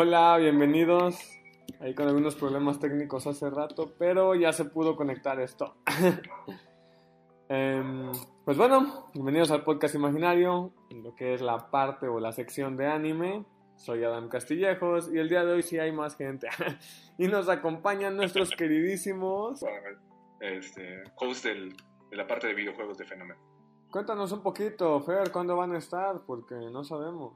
Hola, bienvenidos. Ahí con algunos problemas técnicos hace rato, pero ya se pudo conectar esto. Em, pues bueno, bienvenidos al podcast imaginario, en lo que es la parte o la sección de anime. Soy Adam Castillejos y el día de hoy sí hay más gente. y nos acompañan nuestros queridísimos. Este, host del, de la parte de videojuegos de Fenómeno. Cuéntanos un poquito, Fer, ¿cuándo van a estar? Porque no sabemos.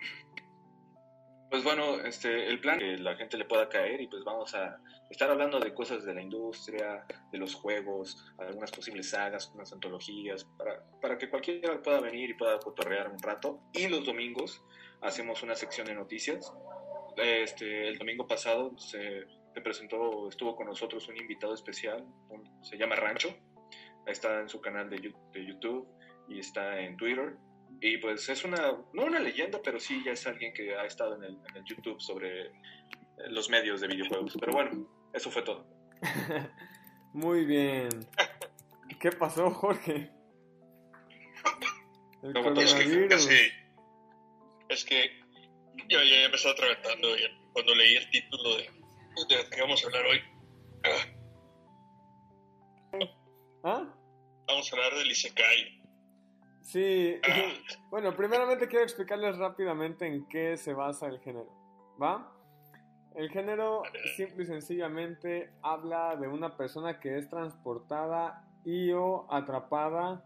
Pues bueno, este, el plan que la gente le pueda caer y pues vamos a estar hablando de cosas de la industria, de los juegos, algunas posibles sagas, unas antologías, para, para que cualquiera pueda venir y pueda cotorrear un rato. Y los domingos hacemos una sección de noticias. Este, el domingo pasado se, presentó, estuvo con nosotros un invitado especial, se llama Rancho, está en su canal de, de YouTube y está en Twitter y pues es una, no una leyenda, pero sí ya es alguien que ha estado en el, en el YouTube sobre eh, los medios de videojuegos. Pero bueno, eso fue todo. Muy bien. ¿Qué pasó, Jorge? El es, que casi, es que yo ya me estaba atragantando cuando leí el título de, de que vamos a hablar hoy. ¿Ah? Vamos a hablar del Isekai. Sí, bueno, primeramente quiero explicarles rápidamente en qué se basa el género, ¿va? El género simple y sencillamente habla de una persona que es transportada y o atrapada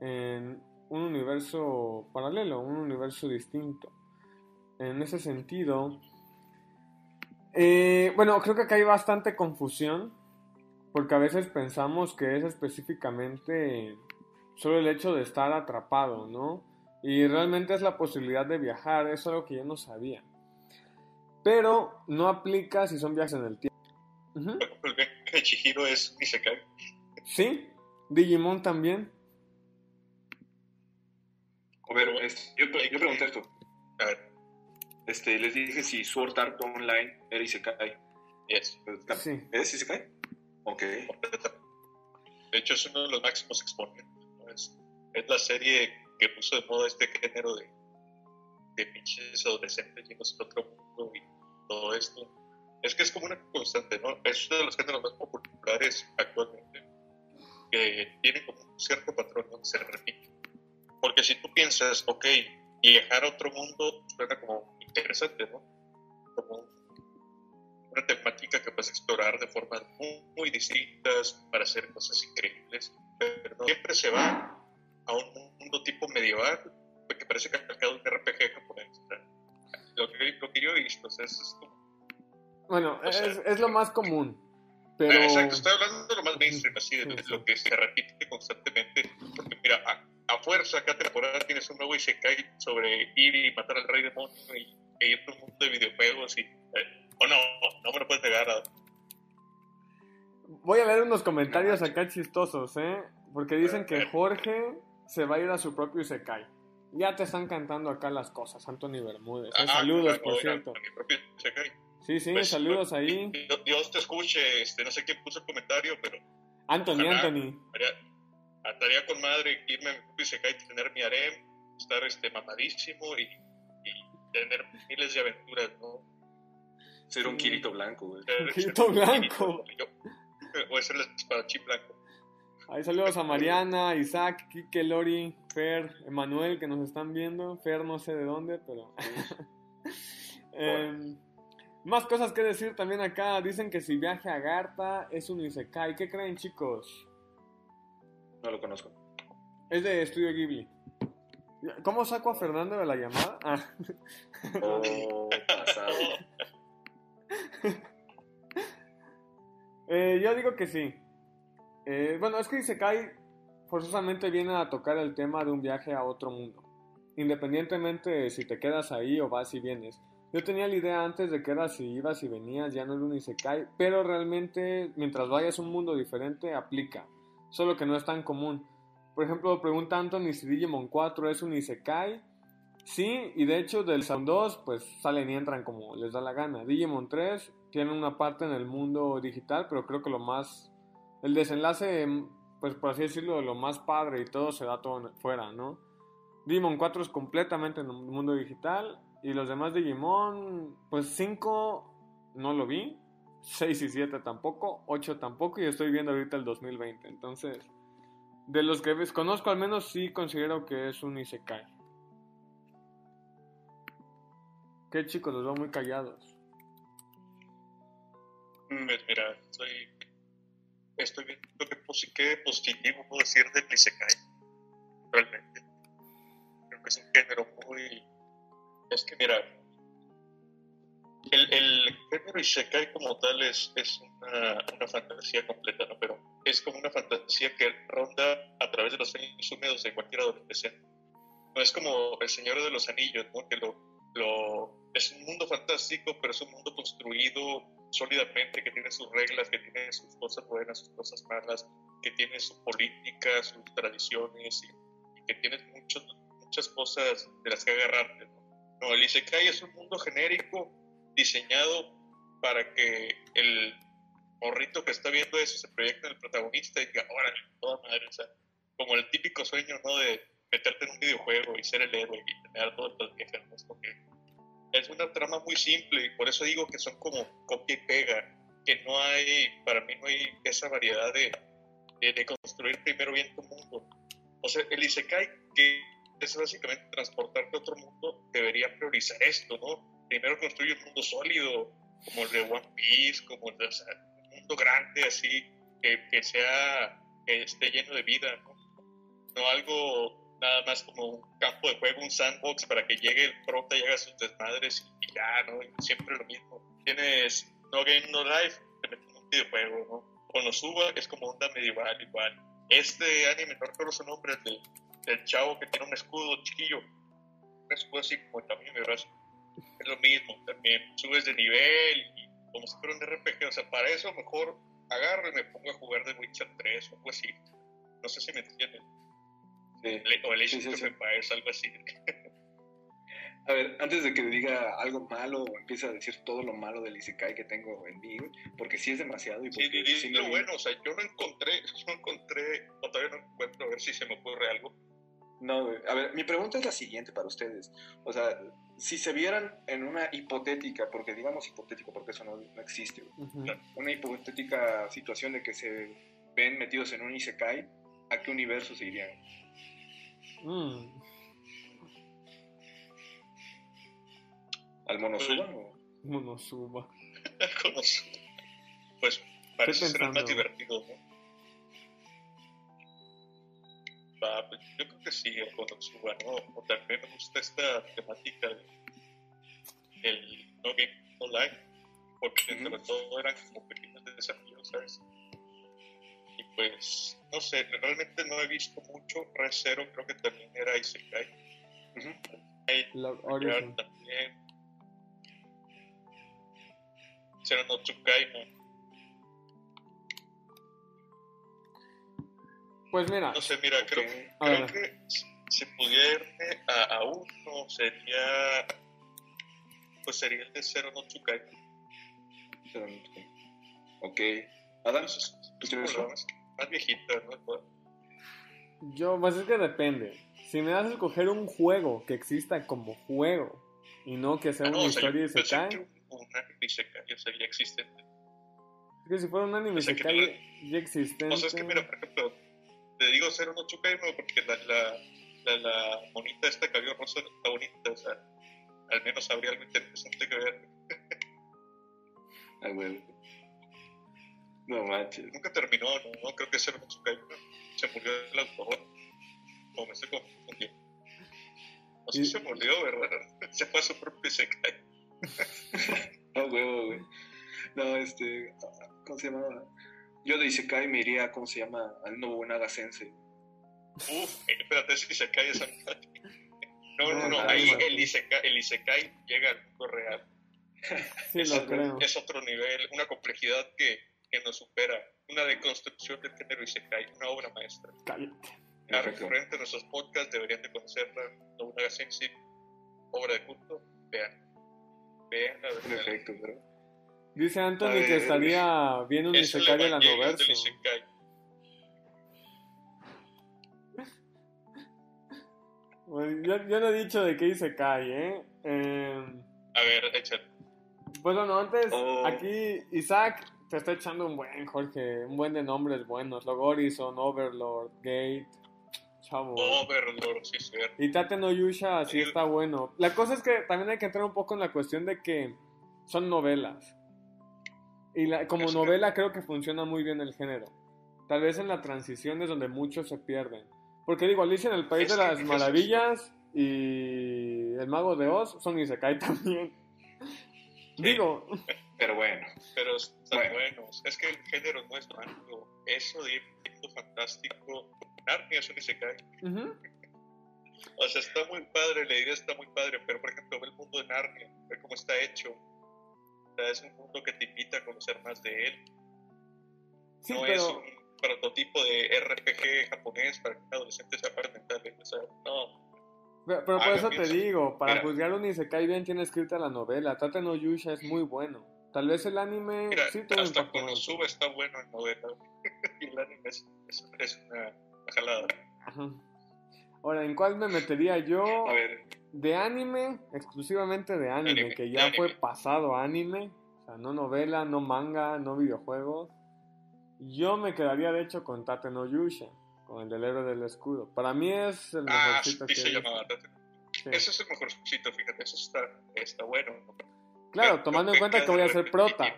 en un universo paralelo, un universo distinto. En ese sentido, eh, bueno, creo que acá hay bastante confusión, porque a veces pensamos que es específicamente solo el hecho de estar atrapado, ¿no? Y realmente es la posibilidad de viajar, eso es algo que yo no sabía. Pero no aplica si son viajes en el tiempo. El viaje de Chihiro es Isekai. Sí, Digimon también. A ver, yo, yo, pregunté esto. A ver. Este, les dije si Sword Art Online era Isekai. Yes. Sí. ¿Es Isekai? Ok. De hecho, es uno de los máximos exponentes es, la serie que puso de moda este género de, de pinches adolescentes yéndose a otro mundo y todo esto. Es que es como una constante, ¿no? Es uno de los géneros más populares actualmente que tiene como un cierto patrón donde se repite. Porque si tú piensas, ok, viajar a otro mundo suena como interesante, ¿no? Como una temática que puedes explorar de formas muy, muy distintas para hacer cosas increíbles pero no siempre se va a un mundo tipo medieval, que parece que ha calcado un RPG japonés. Lo que, lo que yo he visto, es, como... Bueno, es, es, lo más común. Pero... Exacto, estoy hablando de lo más mainstream, así, de, lo que se repite constantemente. Porque mira, a, fuerza, cada temporada tienes un nuevo Isekai sobre ir y matar al rey demonio y, y ir a un mundo de videojuegos y... Eh, o no, no me lo puedes negar a Voy a leer unos comentarios acá chistosos, ¿eh? Porque dicen que Jorge se va a ir a su propio Isekai. Ya te están cantando acá las cosas, Anthony Bermúdez. ¿eh? saludos, por cierto. Sí, sí, pues, saludos pues, ahí. Dios te escuche, este, no sé quién puso el comentario, pero... Anthony, Anthony. Estaría con madre irme a mi propio Isekai, tener mi harem, estar este, mamadísimo y, y tener miles de aventuras, ¿no? Ser un Kirito blanco, güey. Un Kirito blanco. Voy a ser el espadachín blanco. Ahí saludos a Mariana, Isaac, Kike, Lori, Fer, Emanuel que nos están viendo. Fer no sé de dónde, pero... Em, más cosas que decir también acá. Dicen que si viaje a Garta es un Isekai. ¿Qué creen chicos? No lo conozco. Es de Estudio Ghibli. ¿Cómo saco a Fernando de la llamada? Ah. Oh, Eh, yo digo que sí. Eh, bueno, es que Isekai forzosamente viene a tocar el tema de un viaje a otro mundo. Independientemente de si te quedas ahí o vas y vienes. Yo tenía la idea antes de que era si ibas y venías, ya no era un Isekai, pero realmente mientras vayas a un mundo diferente aplica, solo que no es tan común. Por ejemplo, pregunta Anthony si Digimon 4 es un Isekai. Sí, y de hecho del Sound 2 pues salen y entran como les da la gana. Digimon 3 tiene una parte en el mundo digital, pero creo que lo más, el desenlace, pues por así decirlo, lo más padre y todo se da todo fuera, ¿no? Demon 4 es completamente en el mundo digital Y los demás Digimon, pues 5 no lo vi. 6 y 7 tampoco. 8 tampoco. Y estoy viendo ahorita el 2020. Entonces, de los que conozco al menos sí considero que es un Isekai. Qué chicos, los veo muy callados. Pues mira, estoy, estoy viendo que, qué positivo puedo decir de Isekai. Realmente. Creo que es un género muy... Es que mira, el, el género Isekai como tal es, es una, una, fantasía completa, ¿no? Pero es como una fantasía que ronda a través de los sueños húmedos de cualquier adolescente. No es como El Señor de los Anillos, ¿no? Que lo, lo, es un mundo fantástico, pero es un mundo construido sólidamente, que tiene sus reglas, que tiene sus cosas buenas, sus cosas malas, que tiene su política, sus tradiciones y, que tiene muchos, muchas cosas de las que agarrarte. ¿no? no, el Isekai es un mundo genérico diseñado para que el morrito que está viendo eso se proyecte en el protagonista y diga, órale, toda madre, o sea, como el típico sueño, ¿no? De meterte en un videojuego y ser el héroe y tener todas las viejas, ¿no? Es una trama muy simple y por eso digo que son como copia y pega, que no hay, para mí no hay esa variedad de, de, construir primero bien tu mundo. O sea, el Isekai, que es básicamente transportarte a otro mundo, debería priorizar esto, ¿no? Primero construir un mundo sólido, como el de One Piece, como el de un mundo grande, así, que, que sea, que esté lleno de vida, ¿no? No algo nada más como un campo de juego, un sandbox para que llegue el prota y haga sus desmadres y ya, ¿no? siempre lo mismo. Tienes No Game No Life, te metes en un videojuego, ¿no? Cuando suba es como onda medieval igual. Este anime, no recuerdo su nombre, el del, del chavo que tiene un escudo chiquillo, un escudo así como el tamaño de brazo. Es lo mismo, también subes de nivel y como si fuera un RPG, o sea, para eso mejor agarro y me pongo a jugar de Witcher 3 o algo así. No sé si me entienden. Sí. O el Age of Empires, algo así. A ver, antes de que diga algo malo o empiece a decir todo lo malo del Isekai que tengo en mí, porque sí es demasiado. Y sí, porque sí, sí lo bueno, o sea, yo no encontré, no encontré, o todavía no encuentro, a ver si se me ocurre algo. No, a ver, mi pregunta es la siguiente para ustedes. O sea, si se vieran en una hipotética, porque digamos hipotético, porque eso no, no existe, güey. Ujú. una hipotética situación de que se ven metidos en un Isekai, ¿a qué universo se irían? Mm, ¿Al Monosuba o...? Monosuba. Pues parece ser el más divertido, ¿no? Pues, yo creo que sí, el Konosuba, ¿no? O también me gusta esta temática el No Game No Life, porque Ujú. sobre todo eran como pequeños desafíos, ¿sabes? Pues, no sé, realmente no he visto mucho. Re Zero creo que también era Isekai. Yard Origin. también. Zero no Tsukai, ¿no? Pues mira, No sé, mira, creo, creo que si- pudiera irme a, a uno sería pues sería el de Zero no Tsukai. Pero no- Ok. Adam, ¿tú es tienes? Más, más viejita, ¿no? yo, pues es que depende. Si me das a escoger un juego que exista como juego y no que sea Ah, una no, o sea, historia yo de que un, un anime Isekai, o sea, ya existente. es que si fuera un anime o sea, que Isekai ya existente. O sea, es que mira, por ejemplo, te digo Zero no Tsukai, no, porque la, la, la, la monita esta cabello rosa está bonita, o sea, al menos habría algo interesante que ver. Ah, güey. No manches. Nunca terminó, no, no creo que no ¿no? se murió el autor. O me estoy confundiendo. O sí Y- se murió, ¿verdad? Se fue a su propio Isekai. No, güey, güey. No, este... ¿Cómo se llama? Yo de Isekai me iría, ¿cómo se llama? Al Nobunaga Sensei. Uf, eh, espérate, ese Isekai es. No, no, No, no, no, ahí no. el Isekai, el Isekai llega al mundo real. sí, es, lo creo. es otro nivel, una complejidad que, que nos supera, una deconstrucción del género Isekai, una obra maestra. Cállate. La recurrente en nuestros podcasts deberían de conocerla, Nobunaga Sensei, obra de culto, vean. Vean la verdad. Perfecto, pero... Dice Anthony ver, que estaría viendo un Es Isekai del Anoverso. Isekai. Bueno, yo, yo no he dicho de qué Isekai, ¿eh? Eh, A ver, échale. pues bueno, antes, Oh. aquí Isaac te está echando un buen, Jorge, un buen de nombres buenos. Logorizon, Overlord, Gate, chavo. Overlord, sí, cierto. Y Tate no Yusha sí Sí. está bueno. La cosa es que también hay que entrar un poco en la cuestión de que son novelas. Y la- como Es que- novela creo que funciona muy bien el género. Tal vez en la transición es donde muchos se pierden. Porque digo, Alicia en el País Es de las es- Maravillas y El Mago de Oz son Isekai también. Digo, Pero bueno, Pero están Bueno. buenos. Es que el género no es malo. Eso de fantástico. Narnia es un Isekai. ujú, O sea, está muy padre, la idea está muy padre, pero por ejemplo, ve el mundo de Narnia, ve cómo está hecho. O sea, es un mundo que te invita a conocer más de él. sí, no es un prototipo de RPG japonés para que un adolescente sea mental. O sea, no. Pero, pero por Ah, eso te digo, para mira. juzgar un Isekai bien tiene escrita la novela. Tate no Yusha es muy bueno. Tal vez el anime Mira, sí hasta impacto. sube está bueno en novela. y el anime es, es, es una jalada. Ajá. Ahora, ¿en cuál me metería yo? a ver, De anime, exclusivamente de anime, Anime, que ya anime. fue pasado a anime. O sea, no novela, no manga, no videojuegos. Yo me quedaría de hecho con Tate no Yusha, con el del héroe del escudo. Para mí es el Ah, sí mejorcito que se he visto. llamaba Tate. Sí. Ese es el mejorcito, fíjate, eso está, está bueno. Claro, Pero tomando en cuenta que voy a ser prota.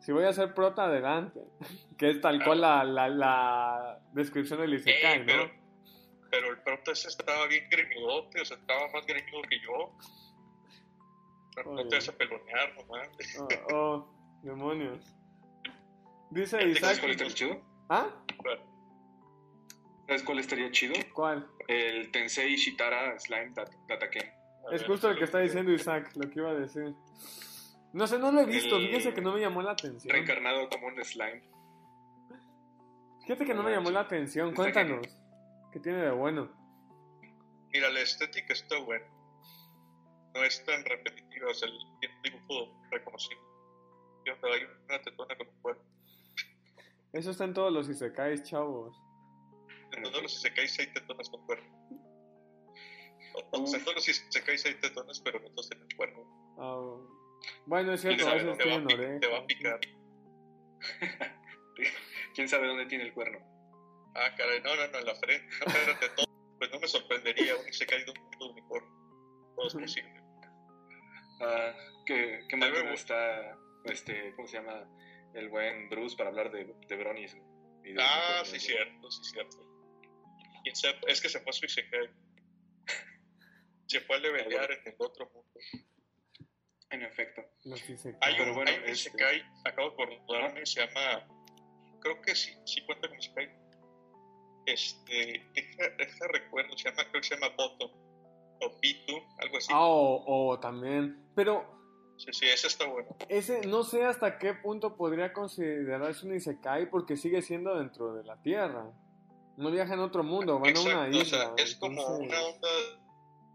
Si voy a ser prota, adelante. Que es tal cual la, la, la descripción del Isekai, ¿no? pero, pero el prota ese estaba bien greñudote, o sea, estaba más greñudo que yo. No, no te vas a pelonear nomás. Oh, oh, demonios. Dice El ¿sabes Isaac. cuál estaría chido? ¿Ah? ¿Sabes cuál estaría chido? ¿Cuál? El Tensei Shitara Slime Dat- Dataken. A Es justo lo que está diciendo Isaac, lo que iba a decir. No sé, no lo he visto, El- fíjese que no me llamó la atención. Reencarnado como un slime. Fíjate que no me llamó la atención, cuéntanos. ¿Qué tiene de bueno? Mira, la estética está buena. No es tan repetitiva, sea, el- dibujo reconocido. Hay una tetona con un cuerpo. Eso está en todos los Isekais, chavos. En todos los isekais hay tetonas con cuerno. O, o sea, en todos los isekais hay tetonas, pero no todos tienen cuerno. Ah, bueno, es ¿Quién cierto, a veces Te va, a tienen te va a picar. ¿Quién sabe dónde tiene el cuerno? Ah, caray, no, no, no, en la frente. Espérate, todo. Pues no me sorprendería un isekai de un mundo unicornio. Todo es posible. Ah, ¿qué, qué mal tema está, este, ¿cómo se llama? El buen Bruce para hablar de, de Bronis. y de Ah, sí, cierto, sí, cierto. Es que se fue su. Se fue a levelear en el otro mundo. En efecto. Hay Pero un, bueno, hay un este- isekai, acabo de acordarme, se llama. Creo que sí, sí cuenta como isekai. Este. Deja, deja recuerdo, se llama, creo que se llama Bottom. O Bitu, algo así. Ah, o, o también. Pero Sí, sí, ese está bueno. ese no sé hasta qué punto podría considerarse un Isekai porque sigue siendo dentro de la Tierra. No viaja en otro mundo, van a una isla. o sea, es como entonces- una onda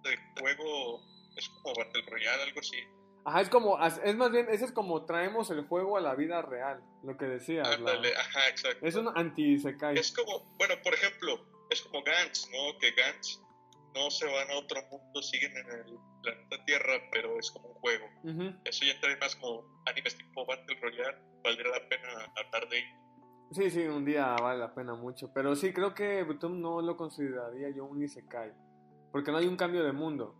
de juego. Es como Battle Royale, algo así. Ajá, es como, es más bien, ese es como traemos el juego a la vida real, lo que decías. la- ajá, exacto. Es un anti-Isekai. Es como, bueno, por ejemplo, es como Gantz, ¿no? Que Gantz no se van a otro mundo, siguen en el planeta Tierra, pero es como un juego. Ujú. Eso ya trae más como animes tipo Battle Royale, valdría la pena hablar de ello. Sí, sí, un día vale la pena mucho. Pero sí, creo que Butum no lo consideraría yo un Isekai. Porque no hay un cambio de mundo.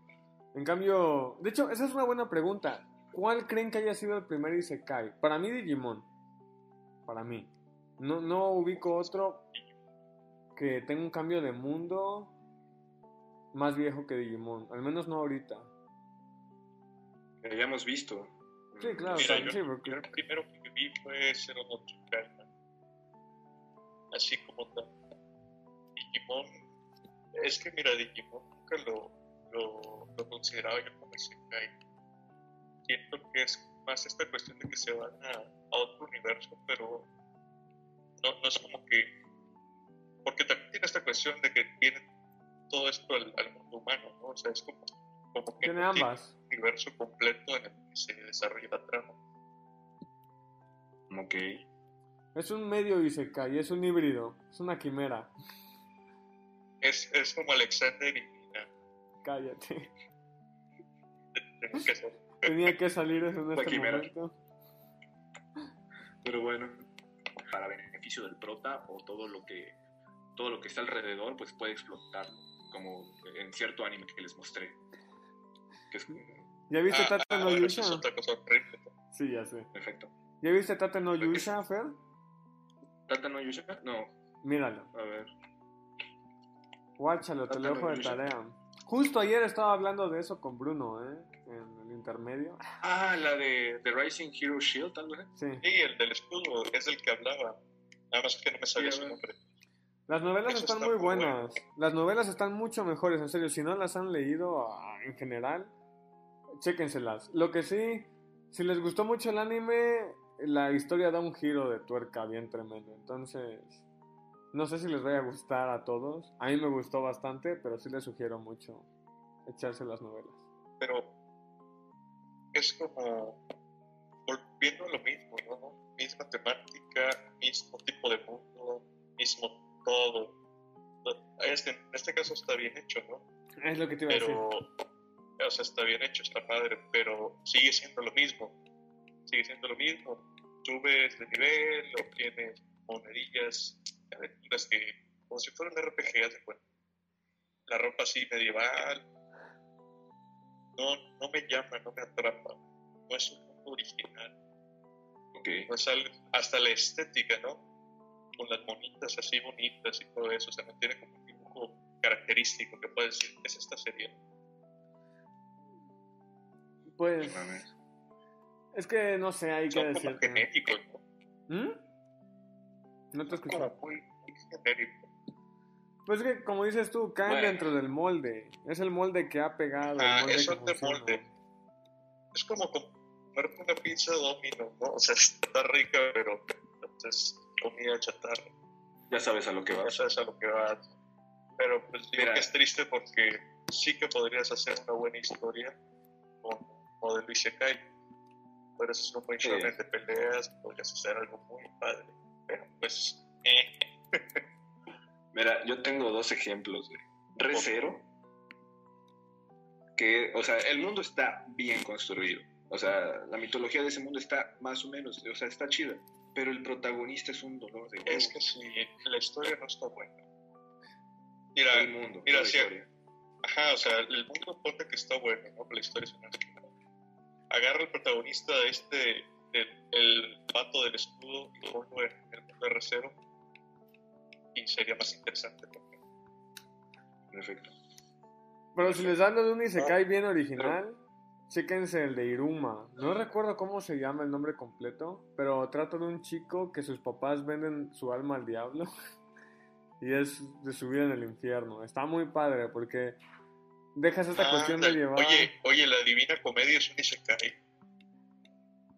En cambio, de hecho, esa es una buena pregunta. ¿Cuál creen que haya sido el primer Isekai? Para mí, Digimon. Para mí. No, no ubico otro que tenga un cambio de mundo más viejo que Digimon. Al menos no ahorita. Que hayamos visto. Sí, claro. Mira, sí, yo, porque- yo el primero que vi fue Zero no Tsukaima. Así como tal. Digimon, es que mira, Digimon nunca lo, lo, lo consideraba yo como Isekai. Siento que es más esta cuestión de que se van a, a otro universo, pero no, no es como que. Porque también tiene esta cuestión de que tiene todo esto al, al mundo humano, ¿no? O sea, es como, como que Tiene ambas. un universo completo en el que se desarrolla la trama. Ok. Es un medio Isekai, es un híbrido. Es una quimera. Es, es como Alexander y. Cállate. Tenía que salir eso en este quimera. momento. Pero bueno, para beneficio del prota o todo lo que todo lo que está alrededor, pues puede explotar, como en cierto anime que les mostré. Que es ¿Ya viste Ah, Tata ah, no bueno, Yusha? es otra cosa horrible. Sí, ya sé. perfecto. ¿Ya viste Tata no Yusha, Fer? ¿Tata no Yusha? No, Míralo. a ver. Guáchalo, te lo dejo de tarea. Justo ayer estaba hablando de eso con Bruno, ¿eh? En el intermedio. Ah, la de The Rising Hero Shield, tal vez. Sí. Sí, el del escudo es el que hablaba. Nada más que no me sabía Sí, su nombre. Las novelas Eso están está muy buenas. bueno. Las novelas están mucho mejores, en serio. Si no las han leído ah, en general, chéquenselas. Lo que sí, si les gustó mucho el anime, la historia da un giro de tuerca bien tremendo. Entonces, no sé si les vaya a gustar a todos. A mí me gustó bastante, pero sí les sugiero mucho echarse las novelas. Pero es como volviendo a lo mismo, ¿no? Misma temática, mismo tipo de mundo, mismo todo. Este, en este caso está bien hecho, ¿no? Es lo que te iba a decir. O sea, está bien hecho, está padre, pero sigue siendo lo mismo. Sigue siendo lo mismo. Subes de nivel, obtienes monedillas, aventuras que, como si fuera un RPG, de cuenta. La ropa así medieval. No, no me llama, no me atrapa. No es un mundo original. Ok. No hasta la estética, ¿no? Con las monitas así bonitas y todo eso, se mantiene como un dibujo característico que puedes decir, es esta serie. Pues, es que no sé, hay que Son genéricos, ¿no? ¿Mm? No te escucho. como muy. Pues es que, como dices tú, caen Bueno. dentro del molde. Es el molde que ha pegado. el Ah, es de funciona. molde. Es como comerte una pizza domino, ¿no? O sea, está rica, pero es comida chatarra. Ya sabes a lo que Ya vas. sabes a lo que va. Pero pues digo Mira. que es triste porque sí que podrías hacer una buena historia con modelo Isekai. Podrías hacer un buen Sí. de peleas, podrías hacer algo muy padre. Pero pues, eh, Mira, yo tengo dos ejemplos. de Re Zero, que, o sea, el mundo está bien construido. O sea, la mitología de ese mundo está más o menos, o sea, está chida. Pero el protagonista es un dolor de es huevos. que si la historia no está buena. Mira, el mundo, mira, sí. Ajá, o sea, el mundo ponte que está bueno, ¿no? La historia es una. Agarra el protagonista de este, el, el vato del escudo y ponlo en el mundo de recero y sería más interesante. efecto. Pero si les dan de un Ah, Isekai bien original, chéquense el de Iruma. No recuerdo cómo se llama el nombre completo, pero trata de un chico que sus papás venden su alma al diablo. Y es de su vida en el infierno. Está muy padre porque dejas esta Ah, cuestión de llevar. Oye, oye, la Divina Comedia es un Isekai.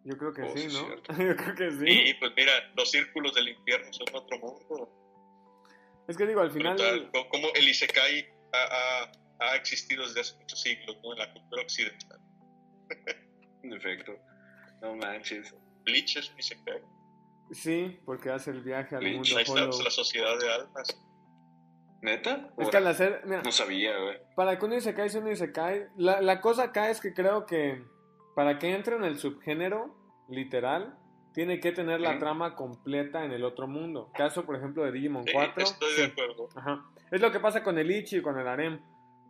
Yo creo que Oh, sí, ¿no? Yo creo que sí. Y pues mira, los círculos del infierno son otro mundo. Es que digo, al final. Brutal. Co- Como el Isekai ha, ha- ha existido desde hace muchos siglos, ¿no? En la cultura occidental. En efecto. No manches. Bleach es un Isekai. Sí, porque hace el viaje al mundo Ahí está pues, la sociedad de almas. ¿Neta? Es que al hacer. Mira, No sabía, güey. para que un Isekai sea un Isekai, la, la cosa acá es que creo que para que entre en el subgénero, literal, tiene que tener la trama completa en el otro mundo. Caso, por ejemplo, de Digimon Sí, 4. estoy sí. de acuerdo. Ajá. Es lo que pasa con el Ichi y con el Harem.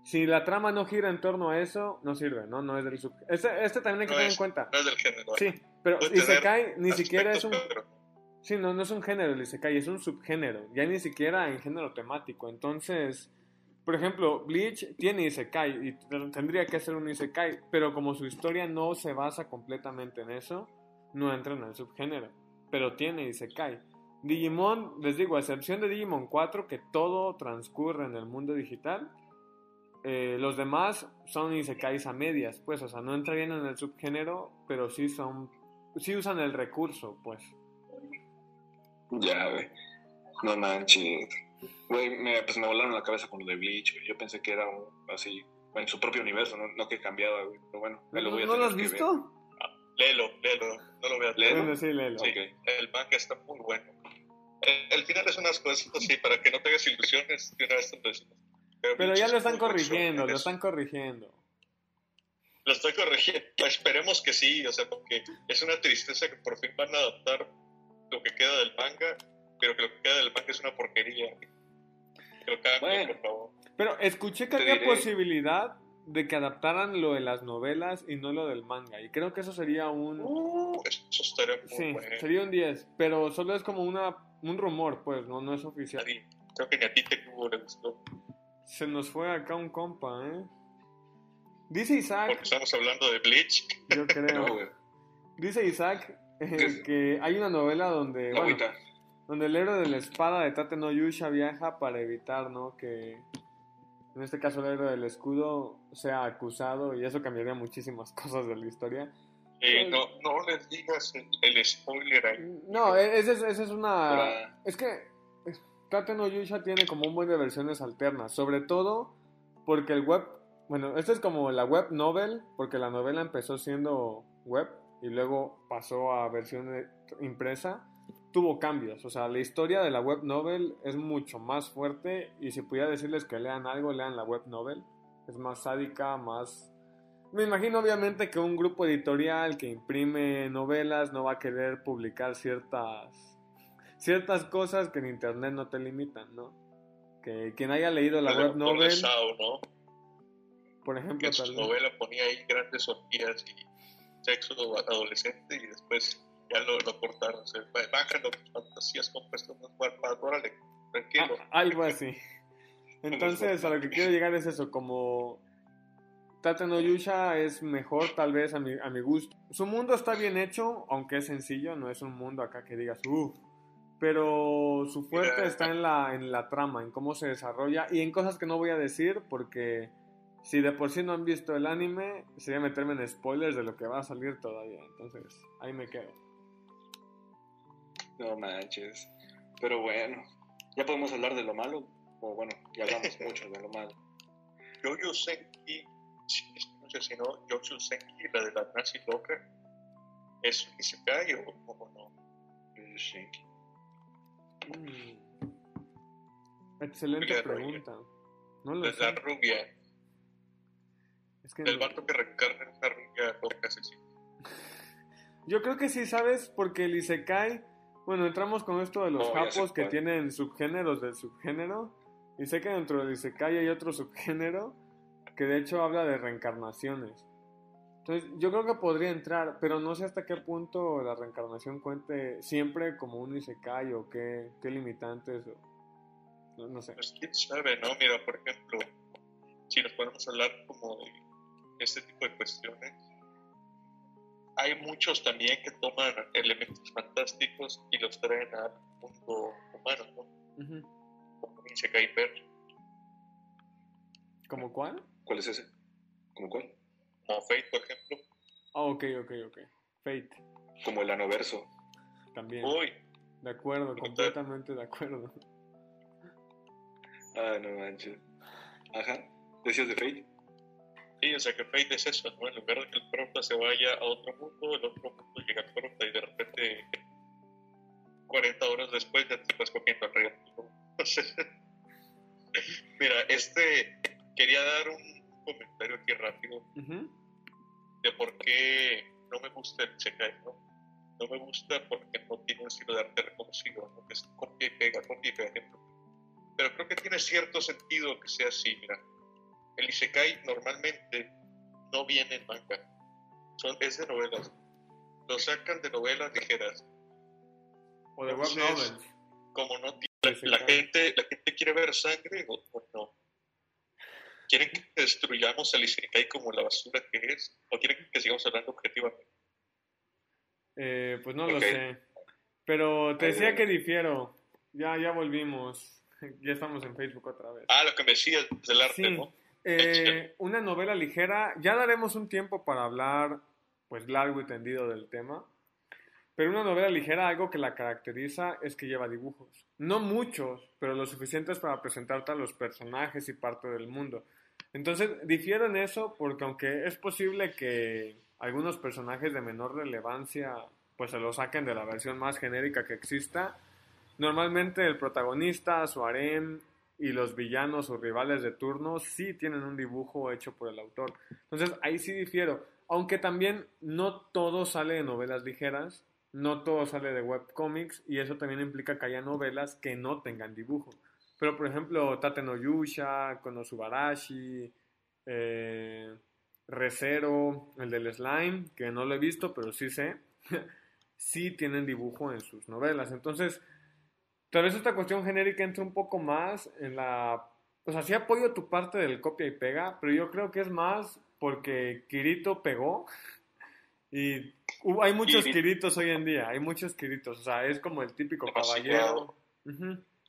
Si la trama no gira en torno a eso, no sirve, ¿no? No es del sub... Este, este también hay que No tener es- en cuenta. No es del género. Sí, pero Isekai ni siquiera es un... pero- Sí, no, no es un género el Isekai, es un subgénero. Ya ni siquiera en género temático. Entonces, por ejemplo, Bleach tiene Isekai y tendría que ser un Isekai, pero como su historia no se basa completamente en eso, no entra en el subgénero. Pero tiene Isekai. Digimon, les digo, a excepción de Digimon 4, que todo transcurre en el mundo digital, eh, los demás son Isekais a medias, pues, o sea, no entrarían en el subgénero, pero sí son, sí usan el recurso, pues. Ya, güey. No manches. Güey, me, pues me volaron la cabeza con lo de Bleach, güey. Yo pensé que era un, así, en su propio universo, no, no que cambiaba, güey. Pero bueno, me lo voy a ¿No lo has visto? Léelo, léelo. No lo veas. Léelo. Sí, léelo. Ok. El manga está muy bueno. El, el final es unas cosas así, para que no te hagas ilusiones, de una vez te lo decimos. Pero Bleach ya lo están corrigiendo, en lo están corrigiendo. Lo estoy corrigiendo. Esperemos que sí, o sea, porque es una tristeza que por fin van a adaptar lo que queda del manga, pero que lo que queda del manga es una porquería. Bueno. por favor. Pero escuché que Te había diré- posibilidad de que adaptaran lo de las novelas y no lo del manga. Y creo que eso sería un... Uh, eso estaría muy sí, bueno. sería un 10. Pero solo es como una, un rumor, pues, no, no es oficial. Nadie- Creo que ni a ti te le gustó. Se nos fue acá un compa, ¿eh? Dice Isaac, Porque estamos hablando de Bleach. yo creo. No. Dice Isaac eh, que hay una novela donde, bueno, Agüita. Donde el héroe de la espada de Tate no Yusha viaja para evitar, ¿no? Que en este caso el héroe del escudo sea acusado y eso cambiaría muchísimas cosas de la historia. Eh, no, no les digas el, el spoiler ahí. No, e- esa es, esa es una... Para- Es que Tate no Yusha tiene como un buen de versiones alternas, sobre todo porque el web... Bueno, esto es como la web novel, porque la novela empezó siendo web y luego pasó a versión impresa. Tuvo cambios, o sea, la historia de la web novel es mucho más fuerte y si pudiera decirles que lean algo, lean la web novel. Es más sádica, más... Me imagino obviamente que un grupo editorial que imprime novelas no va a querer publicar ciertas ciertas cosas que en internet no te limitan, ¿no? Que quien haya leído la web novel, Sao, ¿no? por Que ejemplo, en su novela ponía ahí grandes orgías y sexo adolescente y después ya lo, lo cortaron. O sea, bájalo tus fantasías con es guapas, órale, tranquilo. Ah, algo así. Entonces, a lo que quiero llegar es eso, como Tate no Yusha es mejor tal vez a mi, a mi gusto. Su mundo está bien hecho, aunque es sencillo, no es un mundo acá que digas, uff. Pero su fuerte está en la, en la trama, en cómo se desarrolla y en cosas que no voy a decir porque si de por sí no han visto el anime, sería meterme en spoilers de lo que va a salir todavía. Entonces, ahí me quedo. No manches. Pero bueno, ya podemos hablar de lo malo. O bueno, ya hablamos mucho de lo malo. Jojo Senki, si- no sé si no, Jojo Senki, la de la nazi loca, ¿es un Isekai o, o no? Shinki. Mm. Excelente Julia pregunta. No lo Es la sé. rubia, Es que el no- vato que una rubia loca asesina. Yo creo que sí, ¿sabes? Porque el Isekai, bueno, entramos con esto de los sé japos que tienen subgéneros del subgénero. Y sé que dentro del Isekai hay otro subgénero que de hecho habla de reencarnaciones. Entonces, yo creo que podría entrar, pero no sé hasta qué punto la reencarnación cuente siempre como un Isekai o qué, qué limitantes o... No, no sé. Pues quién sabe, ¿no? Mira, por ejemplo, si nos ponemos a hablar como de este tipo de cuestiones, hay muchos también que toman elementos fantásticos y los traen al mundo humano, ¿no? Como Isekai Ver, ¿Como cuál? ¿Cuál es ese? ¿Cómo cuál? como Fate, por ejemplo. Ah, ok, ok, ok. Fate, Como el Anoverso. también. Uy, De acuerdo, completamente de acuerdo. Ah, no manches. Ajá. ¿Decías de Fate? Sí, o sea que Fate es eso, ¿no? En lugar de que el prota se vaya a otro mundo, el otro mundo llega al prota y de repente 40 horas después ya te estás cogiendo al rey. Entonces, mira, este quería dar un comentario aquí rápido Ujú. de por qué no me gusta el Isekai, ¿no? No me gusta porque no tiene un estilo de arte reconocido, ¿no? Que es copia y pega, copia y pega. Pero creo que tiene cierto sentido que sea así, mira. El Isekai normalmente no viene en manga. Son, es de novelas. Lo sacan de novelas ligeras. O de web novels. Como no tiene- la, gente, la gente quiere ver sangre o, o no. ¿Quieren que destruyamos al Isekai como la basura que es? ¿O quieren que sigamos hablando objetivamente? Eh, pues no lo sé. Pero te decía va. que difiero. Ya, ya volvimos. Ya estamos en Facebook otra vez. Ah, lo que me decías del arte, Sí. ¿no? Eh, una novela ligera. Ya daremos un tiempo para hablar, pues largo y tendido del tema. Pero una novela ligera, algo que la caracteriza es que lleva dibujos. No muchos, pero lo suficientes para presentarte a los personajes y parte del mundo. Entonces, difiero en eso porque aunque es posible que algunos personajes de menor relevancia pues se lo saquen de la versión más genérica que exista, normalmente el protagonista, su harem y los villanos o rivales de turno sí tienen un dibujo hecho por el autor. Entonces ahí sí difiero, aunque también no todo sale de novelas ligeras, no todo sale de webcomics y eso también implica que haya novelas que no tengan dibujo. Pero por ejemplo, Tate no Yusha, Konosubarashi, eh, Recero, el del slime, que no lo he visto, pero sí sé, sí tienen dibujo en sus novelas. Entonces, tal vez esta cuestión genérica entra un poco más en la... O sea, sí apoyo tu parte del copia y pega, pero yo creo que es más porque Kirito pegó y hay muchos Kiritos hoy en día, hay muchos Kiritos, o sea, es como el típico caballero.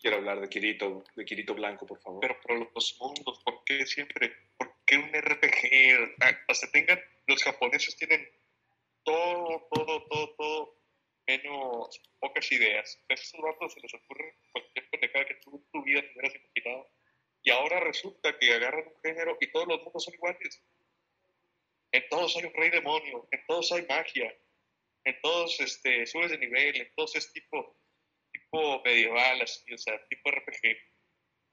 Quiero hablar de Kirito, de Kirito Blanco, por favor. Pero, pero los mundos, ¿por qué siempre? ¿Por un RPG? Hasta tengan, los japoneses tienen todo, todo, todo, todo, menos pocas ideas. Esos ratos se les ocurre cualquier pendejada que tú tu vida te hubieras imaginado. Y ahora resulta que agarran un género y todos los mundos son iguales. En todos hay un rey demonio, en todos hay magia, en todos este, subes de nivel, en todos es tipo, tipo medieval, así, o sea, tipo RPG.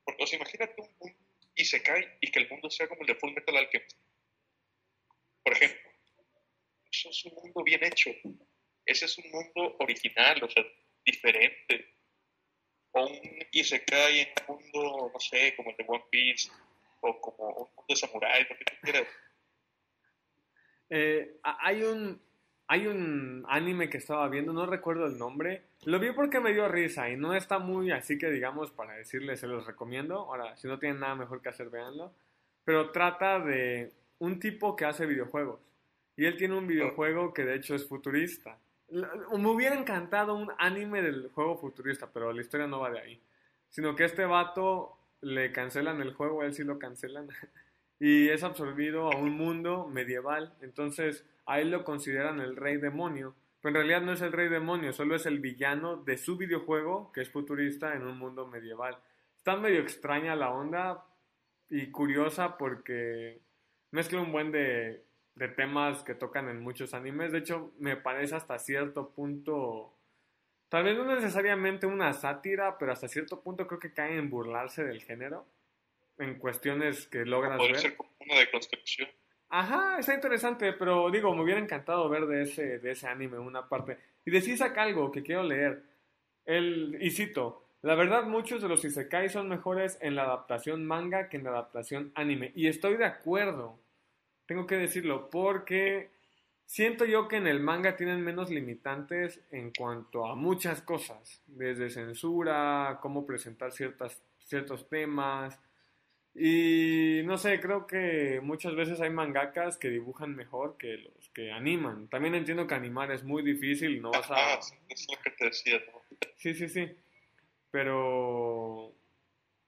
Porque, o sea, imagínate un mundo y se cae y que el mundo sea como el de Full Metal Alchemist. Por ejemplo, eso es un mundo bien hecho. Ese es un mundo original, o sea, diferente. O un Isekai en un mundo, no sé, como el de One Piece, o como un mundo de samuráis, lo que tú quieras. Eh, hay un hay un anime que estaba viendo, no recuerdo el nombre. Lo vi porque me dio risa y no está muy así que digamos para decirles se los recomiendo. Ahora, si no tienen nada mejor que hacer, véanlo. Pero trata de un tipo que hace videojuegos. Y él tiene un videojuego que de hecho es futurista. Me hubiera encantado un anime del juego futurista, pero la historia no va de ahí. Sino que este vato le cancelan el juego, a él sí lo cancelan. y es absorbido a un mundo medieval. Entonces a él lo consideran el rey demonio. Pero en realidad no es el rey demonio, solo es el villano de su videojuego, que es futurista en un mundo medieval. Está medio extraña la onda y curiosa porque mezcla un buen de, de temas que tocan en muchos animes. De hecho, me parece hasta cierto punto, tal vez no necesariamente una sátira, pero hasta cierto punto creo que cae en burlarse del género en cuestiones que logran ver. ser como una deconstrucción. Ajá, está interesante, pero digo, me hubiera encantado ver de ese, de ese anime una parte. Y decís acá algo que quiero leer. El, y cito, la verdad muchos de los isekai son mejores en la adaptación manga que en la adaptación anime. Y estoy de acuerdo, tengo que decirlo, porque siento yo que en el manga tienen menos limitantes en cuanto a muchas cosas, desde censura, cómo presentar ciertas, ciertos temas, y no sé, creo que muchas veces hay mangakas que dibujan mejor que los que animan. También entiendo que animar es muy difícil, no vas a... Ah, es lo que te decía, ¿no? Sí, sí, sí. Pero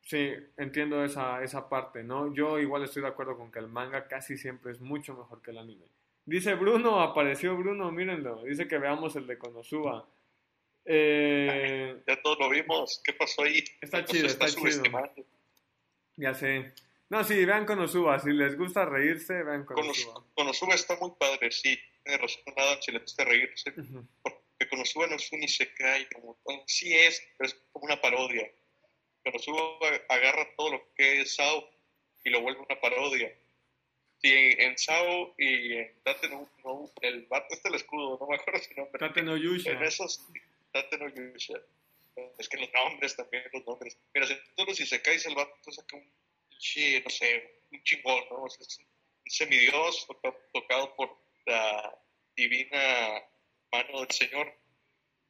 sí, entiendo esa, esa parte, ¿no? Yo igual estoy de acuerdo con que el manga casi siempre es mucho mejor que el anime. Dice Bruno, apareció Bruno, mírenlo. Dice que veamos el de Konosuba. Eh, ya todos lo vimos. ¿Qué pasó ahí? Está chido, está, está chido. Ya sé. No, sí, vean Konosuba. Si les gusta reírse, vean Konosuba. Konosuba está muy padre, sí. Tiene razón nada si les gusta reírse. Porque Konosuba no es un isekai, como sí es, pero es como una parodia. Konosuba agarra todo lo que es Sao y lo vuelve una parodia. Sí, en Sao y en Tate no, el vato este el escudo, no me acuerdo si nombre. Tate no Yusha. En esos, Tate no Yusha es que los nombres también, los nombres. Mira, si todos si se cae el vato saca un no sé, un chingón, ¿no? es un semidios tocado por la divina mano del Señor.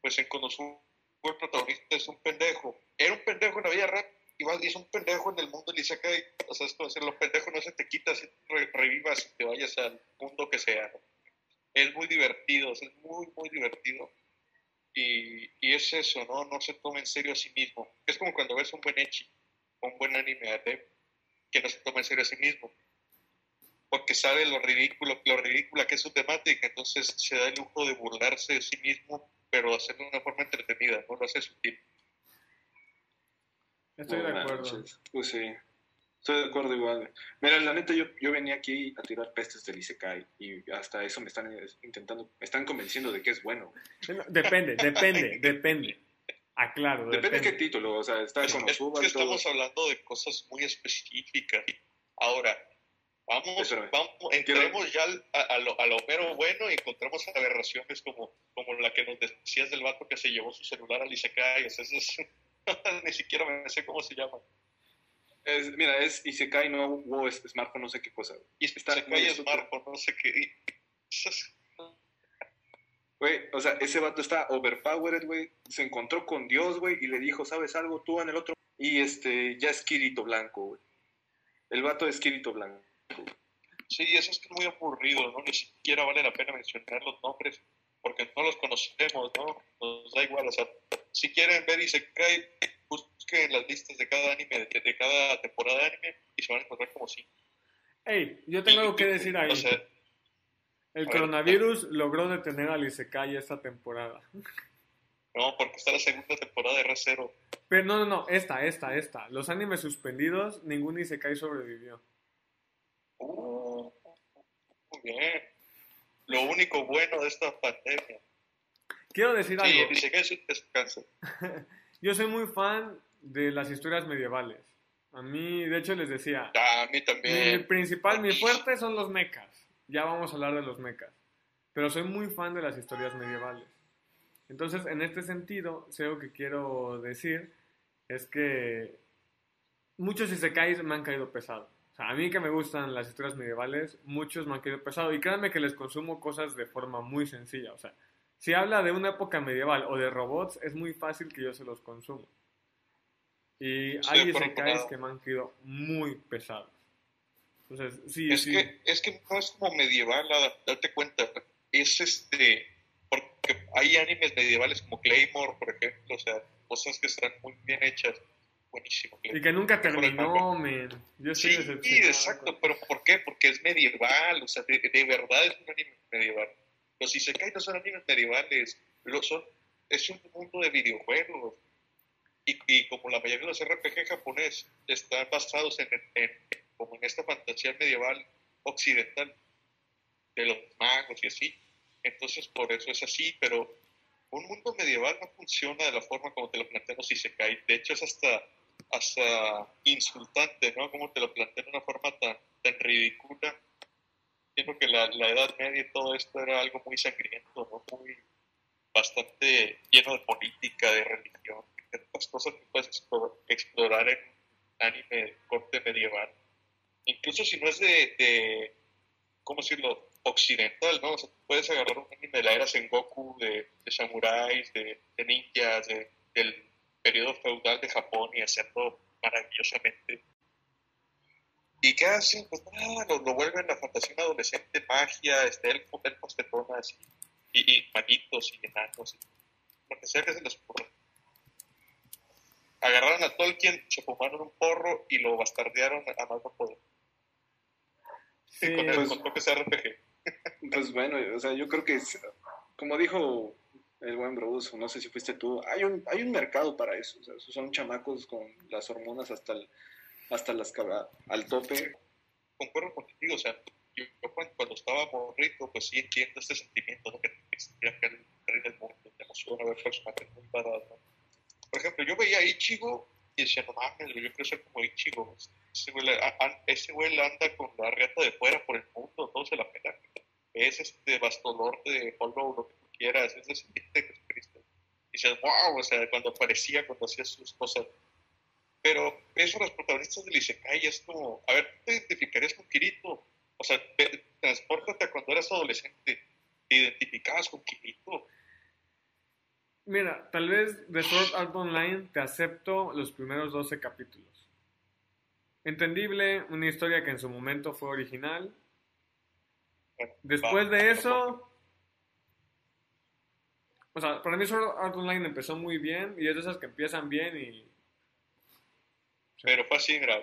Pues en Konosuba el protagonista es un pendejo. Era un pendejo en la vida real, igual es un pendejo en el mundo del Isekai. O sea, es como decir, los pendejos no se te quitas, revivas y te vayas al mundo que sea. Es muy divertido, es muy, muy divertido. Y, y, es eso, ¿no? No se toma en serio a sí mismo. Es como cuando ves un buen echi, un buen anime que no se toma en serio a sí mismo. Porque sabe lo ridículo, lo ridícula que es su temática, entonces se da el lujo de burlarse de sí mismo, pero hacerlo de una forma entretenida, no lo hace sutil. Estoy de acuerdo. Pues sí. Estoy de acuerdo igual. Mira, la neta, yo, yo venía aquí a tirar pestes del Isekai y hasta eso me están intentando, me están convenciendo de que es bueno. Depende, depende, depende. Ah, claro. Depende de qué título, o sea, está Es, con es Osuba que todo. estamos hablando de cosas muy específicas. Ahora, vamos, Espérame. vamos entremos ya al- a, a lo, a lo mero bueno y encontramos aberraciones como, como la que nos decías del vato que se llevó su celular al Isekai. O sea, eso es, ni siquiera me sé cómo se llama. Es- mira, es Isekai, no WoW, es smartphone, no sé qué cosa. Y Está Isekai es. Marco, no sé qué. Güey, o sea, ese vato está overpowered, güey. Se encontró con Dios, güey, y le dijo, ¿sabes algo? Tú en el otro. Y este, ya es Kirito Blanco, güey. El vato es Kirito Blanco. Sí, eso es que es muy aburrido, ¿no? Ni siquiera vale la pena mencionar los nombres porque no los conocemos, ¿no? Nos da igual, o sea, si quieren ver Isekai, busquen las listas de cada anime, de, de cada temporada de anime y se van a encontrar como sí. Ey, yo tengo algo que decir ahí. O sea, El a ver. coronavirus logró detener al Isekai esta temporada. no, porque está la segunda temporada de R0. Pero no, no, no, esta, esta, esta. Los animes suspendidos, ningún Isekai sobrevivió. Uh, muy bien. Lo único bueno de esta pandemia. Quiero decir Sí, algo. Isekai es, es cáncer. Yo soy muy fan de las historias medievales. A mí, de hecho, les decía, a mí mi también. principal, mi fuerte son los mechas. Ya vamos a hablar de los mechas. Pero soy muy fan de las historias medievales. Entonces, en este sentido, sé lo que quiero decir es que muchos isekais me han caído pesado. O sea, a mí que me gustan las historias medievales, muchos me han caído pesado. Y créanme que les consumo cosas de forma muy sencilla. O sea, si habla de una época medieval o de robots, es muy fácil que yo se los consumo. Y hay isekais que me han caído muy pesados. Entonces, sí, Es, sí. que, es que no es como medieval, date cuenta. Es este. Porque hay animes medievales como Claymore, por ejemplo, o sea, cosas que están muy bien hechas. Buenísimo. Y que nunca terminó, men. Yo Sí, decepcionado. exacto, pero ¿por qué? Porque es medieval, o sea, de, de verdad es un anime medieval. Los Isekai no son animes medievales, lo son, es un mundo de videojuegos. Y, y como la mayoría de los RPG japonés están basados en, en- como en esta fantasía medieval occidental de los magos y así, entonces por eso es así, pero un mundo medieval no funciona de la forma como te lo plantean los Isekai. De hecho, es hasta hasta insultante, ¿no? Como te lo plantean de una forma tan, tan ridícula. Siento que la, la Edad Media y todo esto era algo muy sangriento, ¿no? Muy, bastante lleno de política, de religión, de tantas cosas que puedes explorar en anime de corte medieval. Incluso si no es de, de ¿cómo decirlo?, occidental, ¿no? O sea, puedes agarrar un anime de la era Sengoku, de, de samuráis, de, de ninjas, de, del periodo feudal de Japón y hacerlo maravillosamente. ¿Y qué hacen? Pues nada, lo, lo vuelven la fantasía adolescente, magia, este, elfos, elfos tetonas y, y, y manitos y enanos, y lo que sea que se les ocurra. Agarraron a Tolkien, se fumaron un porro y lo bastardearon a más no poder. Sí, con, el, pues- con toques RPG. Pues bueno, o sea, yo creo que, es- como dijo el buen Bruce, no sé si fuiste tú, hay un, hay un mercado para eso. O sea, son chamacos con las hormonas hasta, el- hasta las al tope. concuerdo contigo, o sea, yo, cuando, estaba morrito, pues sí entiendo este sentimiento, ¿no? Que existía acá el rey del mundo, te emociona ver personajes muy parados. Por ejemplo, yo veía a Ichigo y decía, no mames, yo quiero ser como Ichigo. Ese güey, ese güey anda con la riata de fuera por el mundo, todo se la pela. Es este bastolor de Hollow, quieras, es descendiente de. Y dices, wow, o sea, cuando aparecía, cuando hacía sus cosas. Pero eso, los protagonistas del Isekai es como, a ver, ¿tú te identificarías con Kirito? O sea, transpórtate a cuando eras adolescente, te identificabas con Kirito. Mira, tal vez de Sword Art Online te acepto los primeros 12 capítulos. Entendible, una historia que en su momento fue original. Después de eso, o sea, para mí Sword Art Online empezó muy bien y es de esas que empiezan bien y Pero fue así, mira,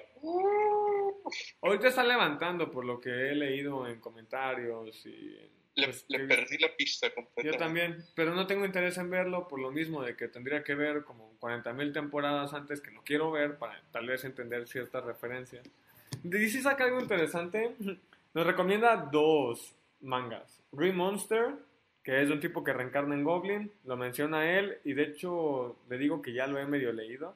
ahorita está levantando por lo que he leído en comentarios y en- le, pues, le que- perdí la pista Yo completamente. también, pero no tengo interés en verlo por lo mismo de que tendría que ver como 40.000 temporadas antes que no quiero ver para tal vez entender ciertas referencias. DC saca algo interesante. Nos recomienda dos mangas. Green Monster que es de un tipo que reencarna en Goblin, lo menciona él y de hecho le digo que ya lo he medio leído.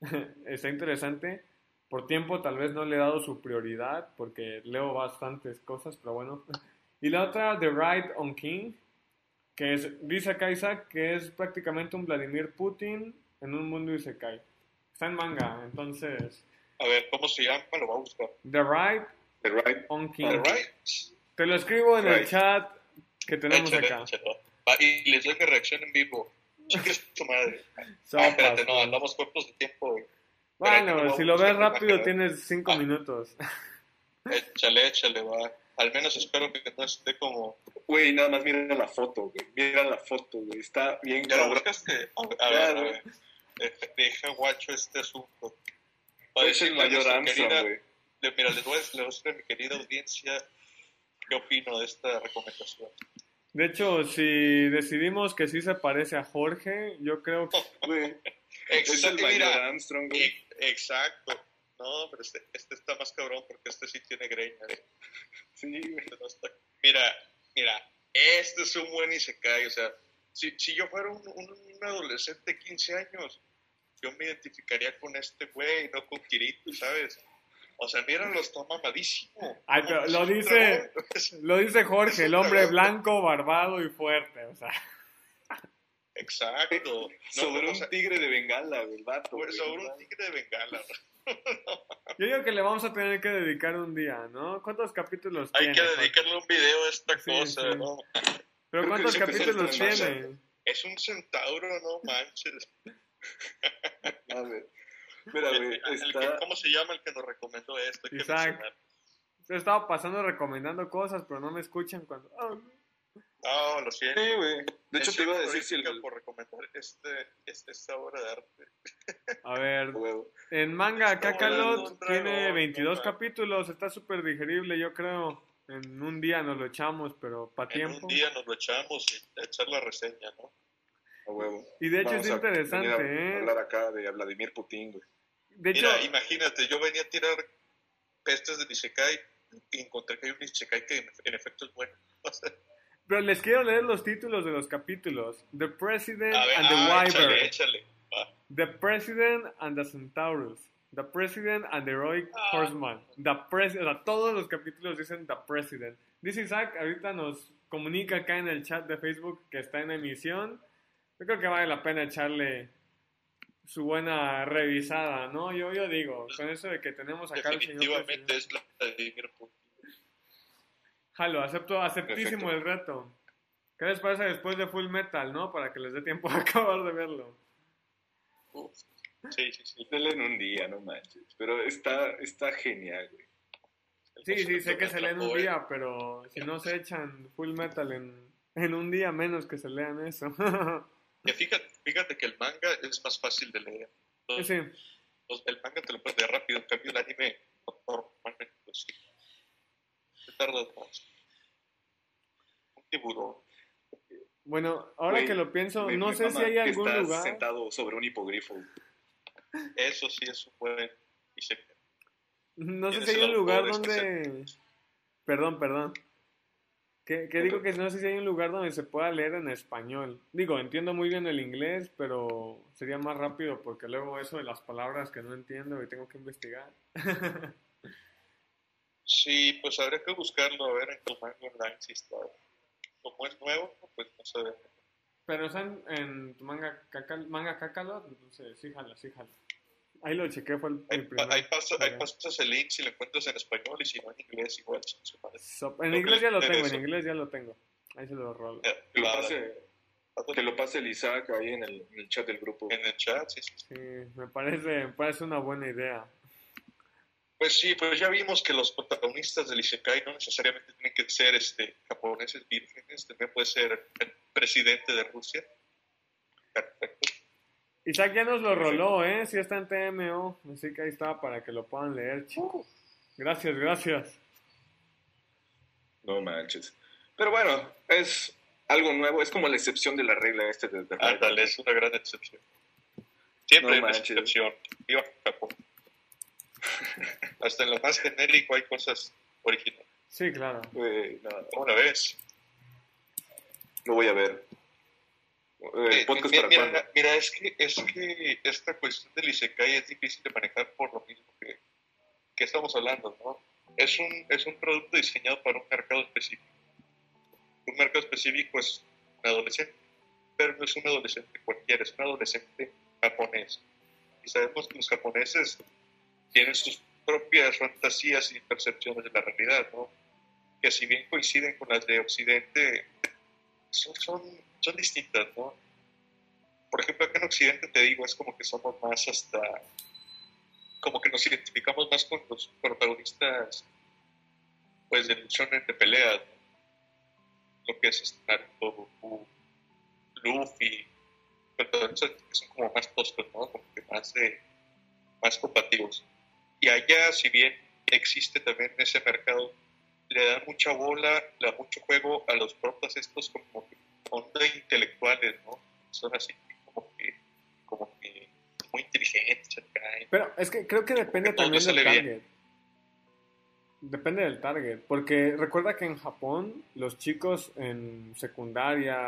Está interesante. Por tiempo tal vez no le he dado su prioridad porque leo bastantes cosas, pero bueno. Y la otra, The Ride on King, que es, dice acá Isaac, que es prácticamente un Vladimir Putin en un mundo Isekai. Está en manga, entonces... A ver, ¿cómo se llama? Lo va a buscar. The Ride The Right. on King. All right. Te lo escribo en el Right. chat que tenemos Échale, acá. échale. Y les doy mi reacción en vivo. Chingue su madre. Ah, Sopas. espérate, no, andamos cortos de tiempo. güey. Bueno, Espérate, si no, lo ves rápido imagen. tienes cinco Ah. minutos. Échale, échale, va. Al menos espero que no esté como. Güey, nada más mira la foto, güey. Mira la foto, güey. Está bien ¿Ya lo cabrón. buscaste? A ver, a ver, ver. Deja, guacho este asunto. Es Para el decirle a mayor querida- güey. le- Mira, les voy, a, les voy a decir a mi querida audiencia qué opino de esta recomendación. De hecho, si decidimos que sí se parece a Jorge, yo creo que... Es el mayor mira, Armstrong, güey. exacto. No, pero este, este está más cabrón porque este sí tiene greña. ¿eh? Sí, güey. Este no está- Mira, mira, este es un buen Isekai. O sea, si, si yo fuera un, un- un adolescente de 15 años, yo me identificaría con este güey, no con Kirito, ¿sabes? O sea, míralo, está mamadísimo. Ay, pero lo dice- Lo dice Jorge, el hombre blanco, barbado y fuerte. O sea, Exacto. No, Sobre o un sea, tigre de bengala, el vato. pues, sobre un tigre de bengala. yo digo que le vamos a tener que dedicar un día, ¿no? ¿Cuántos capítulos Hay tiene? que Jorge? dedicarle un video a esta Sí, cosa, sí. ¿no? Pero Creo ¿cuántos que capítulos tiene? Es un centauro, no manches. A ver. Mira, güey, que- está... ¿Cómo se llama el que nos recomendó esto? Hay que Isaac. mencionar. He estado pasando recomendando cosas, pero no me escuchan cuando... Ah, No, lo siento. Sí, güey. De hecho, te iba a decir si el... Por recomendar este, este, esta obra de arte. A ver, en manga Kakalot tiene dragón, 22 no, capítulos, está súper digerible, yo creo. En un día nos lo echamos, pero para En tiempo. un día nos lo echamos y echar la reseña, ¿no? A huevo. Y de hecho Vamos es interesante, a ¿eh? hablar acá de Vladimir Putin, güey. De hecho, Mira, imagínate, yo venía a tirar pestes de Isekai y encontré que hay un Isekai que en, en efecto es bueno. O sea, pero les quiero leer los títulos de los capítulos. The President ver, and the ah, Wyvern. échale, échale. Va. The President and the Centaurus. The President and the Heroic Ah. Horseman. The President. O sea, todos los capítulos dicen The President. Dice Isaac, ahorita nos comunica acá en el chat de Facebook que está en emisión. Yo creo que vale la pena echarle su buena revisada, ¿no? Yo, yo digo, con eso de que tenemos acá al señor Definitivamente es Vladimir Putin. Jalo, acepto, aceptísimo Perfecto. el reto. ¿Qué les parece después de Full Metal, no? Para que les dé tiempo a acabar de verlo. Uf. Sí, sí, sí. En un día, no manches. Pero está, está genial, güey. Sí, sí, sé que se leen un día, pero si no se echan Full Metal en, en un día, menos que se lean eso. Que fíjate, fíjate que el manga es más fácil de leer. Sí, el manga te lo puedes leer rápido, en cambio el anime normalmente pues, sí. Se tarda más. Un tiburón. bueno, ahora que lo pienso, no sé si hay algún estás lugar. sentado sobre un hipogrifo. Eso sí es un buen. No sé si hay un lugar este donde. Perdón, perdón. Que, que digo que no sé si hay un lugar donde se pueda leer en español. Digo, entiendo muy bien el inglés, pero sería más rápido porque luego eso de las palabras que no entiendo y tengo que investigar. Sí, pues habría que buscarlo a ver en tu manga online si está. Como es nuevo, pues no se ve. Pero están en tu manga, cacal, manga Kakalot, entonces sí jala, sí jala. Ahí lo chequé, fue el, Ahí, el primer. ahí, pasa, ahí pasas el link si lo encuentras en español y si no en inglés igual. madre. So- en inglés ya lo tengo, en interesa. inglés ya lo tengo. Ahí se lo rolo. Eh, Que lo pase, que lo pase el Isaac ahí en el, en el chat del grupo. En el chat, sí, sí. Sí, me parece, me parece una buena idea. Pues sí, pues ya vimos que los protagonistas del Isekai no necesariamente tienen que ser este, japoneses vírgenes, también puede ser el presidente de Rusia. Perfecto. Isaac ya nos lo roló, ¿eh? Sí está en TMO, así que ahí está para que lo puedan leer, chicos. Gracias, gracias. No manches. Pero bueno, es algo nuevo. Es como la excepción de la regla este de, de Ándale, es una gran excepción. Siempre No hay una excepción. Viva Japón. Hasta en lo más genérico hay cosas originales. Sí, claro. Güey, no. Una vez, Lo voy a ver. Eh, podcast mira, para mira, mira, es que, es que esta cuestión del Isekai es difícil de manejar por lo mismo que, que estamos hablando, ¿no? Es un, es un producto diseñado para un mercado específico. Un mercado específico es un adolescente, pero no es un adolescente cualquiera, es un adolescente japonés. Y sabemos que los japoneses tienen sus propias fantasías y percepciones de la realidad, ¿no? Que si bien coinciden con las de Occidente, son, son, son distintas, ¿no? Por ejemplo, acá en Occidente te digo, es como que somos más hasta, como que nos identificamos más con los protagonistas, pues, del shonen de pelea, ¿no? lo que es Naruto, Goku, Luffy, protagonistas que son como más toscos, ¿no? Como que más de, más combativos. Y allá, si bien existe también ese mercado, le dan mucha bola, le dan mucho juego a los protas estos como que onda intelectuales, ¿no? Son así como que, como que muy inteligentes acá. Pero es que creo que depende también del bien. target. Depende del target, porque recuerda que en Japón los chicos en secundaria,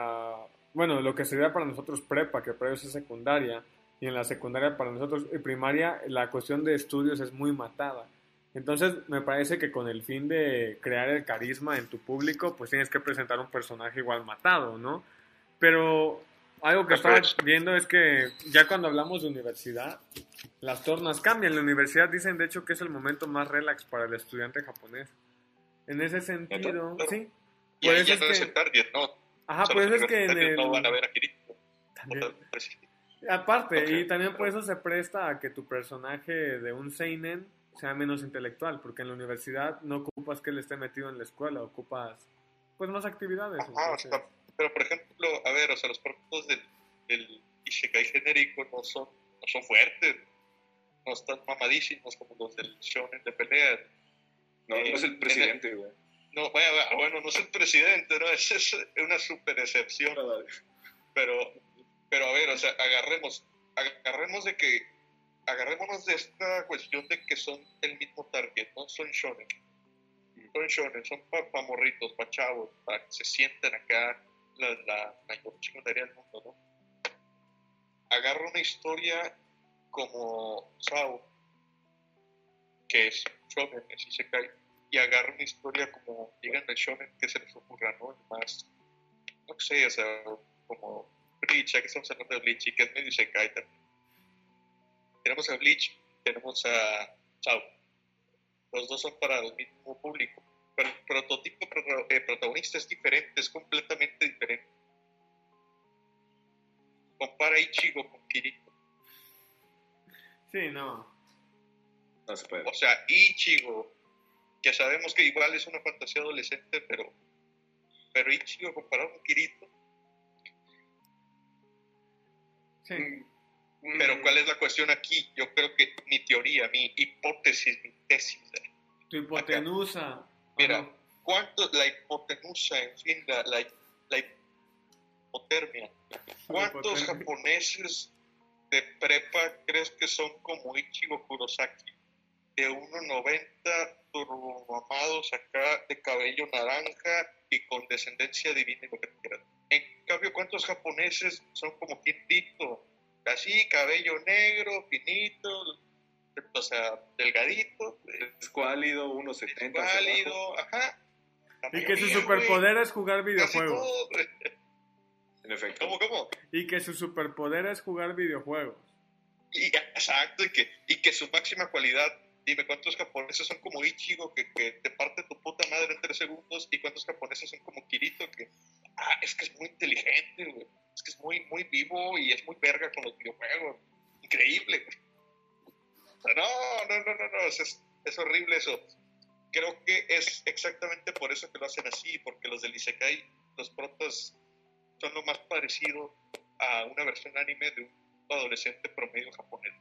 bueno, lo que sería para nosotros prepa, que prepa es secundaria, y en la secundaria para nosotros y primaria, la cuestión de estudios es muy matada. Entonces, me parece que con el fin de crear el carisma en tu público, pues tienes que presentar un personaje igual matado, ¿no? Pero algo que estaba viendo es que ya cuando hablamos de universidad, las tornas cambian. En la universidad dicen, de hecho, que es el momento más relax para el estudiante japonés. En ese sentido, sí. Y ahí eso ya es no es que- el target, ¿no? Ajá, eso es que en el... no van a ver a Kirito. También. Pues, Aparte, y también por eso se presta a que tu personaje de un Seinen sea menos intelectual, porque en la universidad no ocupas que él esté metido en la escuela, ocupas pues más actividades. Ajá, o sea, pero por ejemplo, a ver, o sea, los productos del, del Isekai genérico no son, no son fuertes, no están mamadísimos como los del shonen de pelea. No, no es el presidente, güey. No, bueno, bueno, no es el presidente, ¿no? Esa es una super excepción. Pero, pero a ver, o sea, agarremos, agarremos de que, agarrémonos de esta cuestión de que son el mismo target, ¿no? Son shonen. Son shonen, son para pa morritos, para chavos, para que se sientan acá la, la mayor chingonería del mundo, ¿no? Agarra una historia como Sao, que es shonen, así se cae, y agarra una historia como, digan el shonen que se les ocurra, ¿no? El más, no sé, o sea, como Bleach, ya que estamos hablando de Bleach y que es medio Isekai también. Tenemos a Bleach, tenemos a Sao. Los dos son para el mismo público. Pero el prototipo pro- eh, protagonista es diferente, es completamente diferente. Compara Ichigo con Kirito. Sí, no. No se puede. O sea, Ichigo, que sabemos que igual es una fantasía adolescente, pero, pero Ichigo comparado con Kirito. Sí. Mm, Pero ¿cuál es la cuestión aquí? Yo creo que mi teoría, mi hipótesis, mi tesis. Tu hipotenusa. Mira, Ajá. ¿cuánto la hipotenusa, en fin, la, la, la hipotermia? ¿Cuántos hipotermia. japoneses de prepa crees que son como Ichigo Kurosaki? De 1,90, turbomamados acá, de cabello naranja y con descendencia divina y lo que quieras. En cambio, ¿cuántos japoneses son como Kirito? Así, cabello negro, finito, o sea, delgadito, Escuálido, 1.70. hacia válido, ajá. Y que su superpoder es jugar videojuegos. En efecto. ¿Cómo, cómo? Y que su superpoder es jugar videojuegos. Y, exacto, y que, y que su máxima cualidad, dime cuántos japoneses son como Ichigo, que, que te parte tu puta madre en tres segundos, y cuántos japoneses son como Kirito, que ah, es que es muy inteligente, güey. Es que es muy, muy vivo y es muy verga con los videojuegos. Increíble, güey. No, no, no, no, no, es, es, horrible eso. Creo que es exactamente por eso que lo hacen así, porque los del Isekai, los protas, son lo más parecido a una versión anime de un adolescente promedio japonés.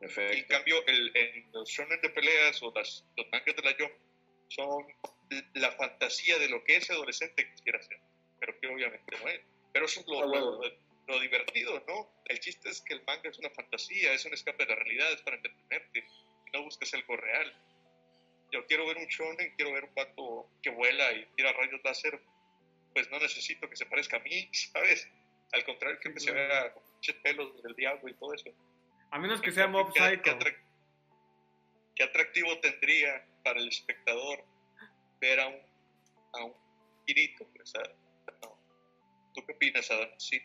En En cambio, el, en los shonen de peleas o las, los mangas de la yo son la fantasía de lo que ese adolescente quisiera ser, pero que obviamente no es. Pero eso es lo, Ah, lo- lo divertido, ¿no? El chiste es que el manga es una fantasía, es un escape de la realidad, es para entretenerte, no busques algo real. Yo quiero ver un shonen, quiero ver un pato que vuela y tira rayos láser, pues no necesito que se parezca a mí, ¿sabes? Al contrario, que se vea con pinches pelos del diablo y todo eso. A menos que sea Mob ¿Qué, Psycho. qué atrac- qué atractivo tendría para el espectador ver a un, a un Kirito? O sea, no. ¿Tú qué opinas, Adam? Sí.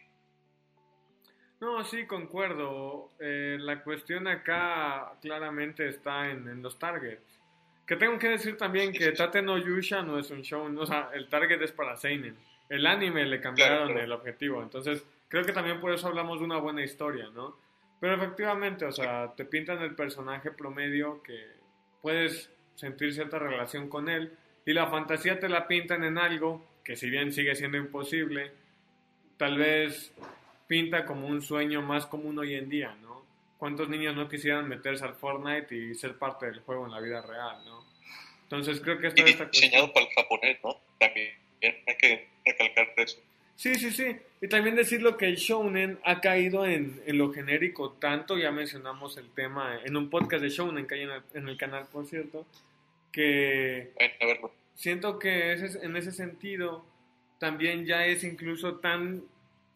No, sí, concuerdo. Eh, la cuestión acá claramente está en, en los targets. Que tengo que decir también Sí, que sí, sí. Tate no Yusha no es un show, o sea, el target es para Seinen. El anime le cambiaron Claro, claro. el objetivo, entonces creo que también por eso hablamos de una buena historia, ¿no? Pero efectivamente, o sea, te pintan el personaje promedio que puedes sentir cierta relación con él y la fantasía te la pintan en algo que si bien sigue siendo imposible, tal vez pinta como un sueño más común hoy en día, ¿no? ¿Cuántos niños no quisieran meterse al Fortnite y ser parte del juego en la vida real, ¿no? Entonces creo que esta cuestión... diseñado para el japonés, ¿no? También hay que recalcar eso. Sí, sí, sí. Y también decirlo que el shounen ha caído en, en lo genérico tanto, ya mencionamos el tema en un podcast de shounen que hay en el, en el canal, por cierto, que siento que ese, en ese sentido también ya es incluso tan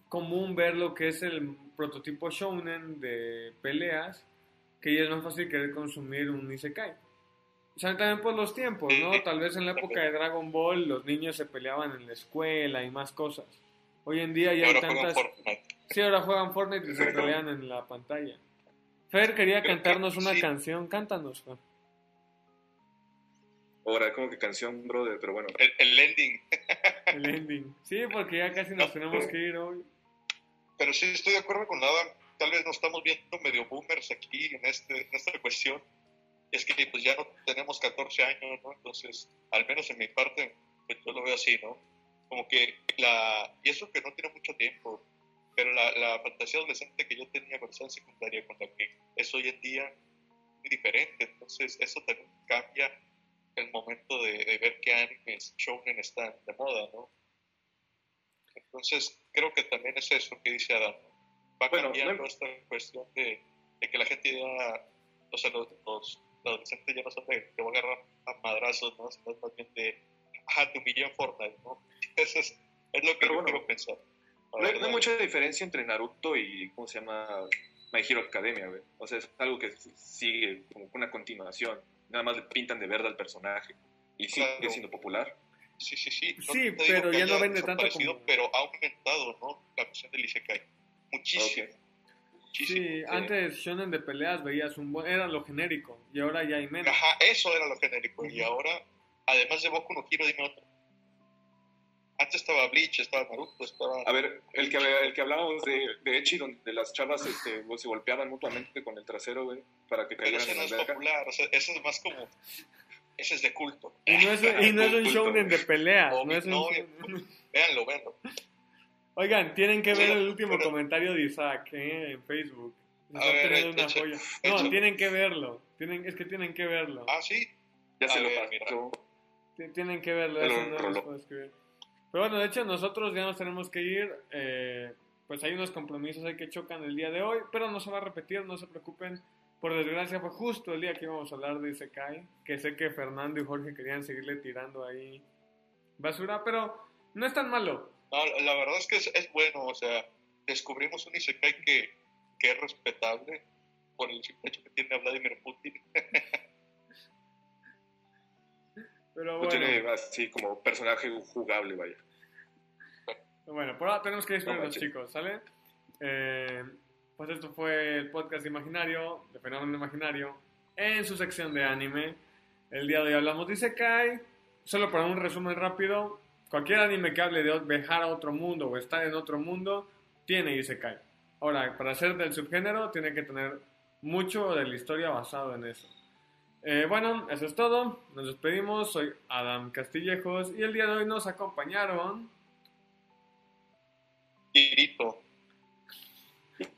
común ver lo que es el prototipo shounen de peleas que ya es más fácil querer consumir un isekai. O sea, también por los tiempos, ¿no? Tal vez en la época de Dragon Ball los niños se peleaban en la escuela y más cosas. Hoy en día ya hay tantas... Sí, ahora juegan Fortnite y se pelean en la pantalla. Fer quería cantarnos una canción. Cántanos, Fer. Ahora, como que canción, brother, pero bueno. El, el ending. El ending. Sí, porque ya casi nos tenemos que ir hoy. Pero sí estoy de acuerdo con Adam. Tal vez nos estamos viendo medio boomers aquí en, este, en esta cuestión. Es que pues ya no tenemos 14 años, ¿no? Entonces, al menos en mi parte, pues yo lo veo así, ¿no? Como que la... Y eso que no tiene mucho tiempo, pero la, la fantasía adolescente que yo tenía cuando estaba en secundaria con la que es hoy en día muy diferente. Entonces, eso también cambia el momento de, de ver qué animes shounen están de moda, ¿no? Entonces, creo que también es eso que dice Adam. Va Bueno, cambiando no- esta cuestión de, de que la gente ya, o sea, los, los adolescentes ya no son de que voy a agarrar a madrazos, ¿no? Sino más bien de, ajá, te humillé en Fortnite, ¿no? Eso es, es lo que Pero yo bueno, quiero pensar. No hay, no hay mucha diferencia entre Naruto y, ¿cómo se llama? My Hero Academia, güey. O sea, es algo que sigue como una continuación. Nada más le pintan de verde al personaje. Y sigue Claro. siendo popular. Sí, sí, sí. No Sí, pero ya no vende tanto como- Pero ha aumentado, ¿no? La cuestión del Isekai. Muchísimo. Ok. Muchísimo. Sí, antes shonen de peleas veías un buen... Era lo genérico. Y ahora ya hay menos. Ajá, eso era lo genérico. Y ahora, además de Boku no Hero, dime otro. Antes estaba Bleach, estaba Naruto, estaba... A ver, el que, el que hablábamos de, de Echi, donde las chavas este, se golpeaban mutuamente con el trasero, güey, para que pero ese no es popular, o sea, ese es más como... Ese es de culto. Y no es, y no es un shounen de güey. peleas. No, No es un no, Véanlo, véanlo. Oigan, tienen que ver el último pero- comentario de Isaac ¿eh? en Facebook. A ver, una joya. No, tienen que verlo. Tienen, es que tienen que verlo. Ah, sí. Ya A se lo ver, mira. pasó. Ti- Tienen que verlo, Pero eso no les roló. puedo escribir. Pero bueno, de hecho nosotros ya nos tenemos que ir. eh, pues hay unos compromisos ahí que chocan el día de hoy, pero no se va a repetir, no se preocupen. Por desgracia fue justo el día que íbamos a hablar de Isekai, que sé que Fernando y Jorge querían seguirle tirando ahí basura, pero no es tan malo. La- verdad es que es, es bueno, o sea, descubrimos un Isekai que, que es respetable por el simple hecho que tiene a Vladimir Putin. Pero No bueno, tiene así como personaje jugable, vaya. bueno, por ahora tenemos que despedirnos, manches. chicos, ¿sale? Eh, pues esto fue el podcast imaginario, de Fenómeno Imaginario, en su sección de anime. El día de hoy hablamos de Isekai. Solo para un resumen rápido, cualquier anime que hable de viajar a otro mundo o estar en otro mundo, tiene Isekai. Ahora, para ser del subgénero, tiene que tener mucho de la historia basado en eso. Eh, bueno, eso es todo. Nos despedimos. Soy Adam Castillejos y el día de hoy nos acompañaron Kirito.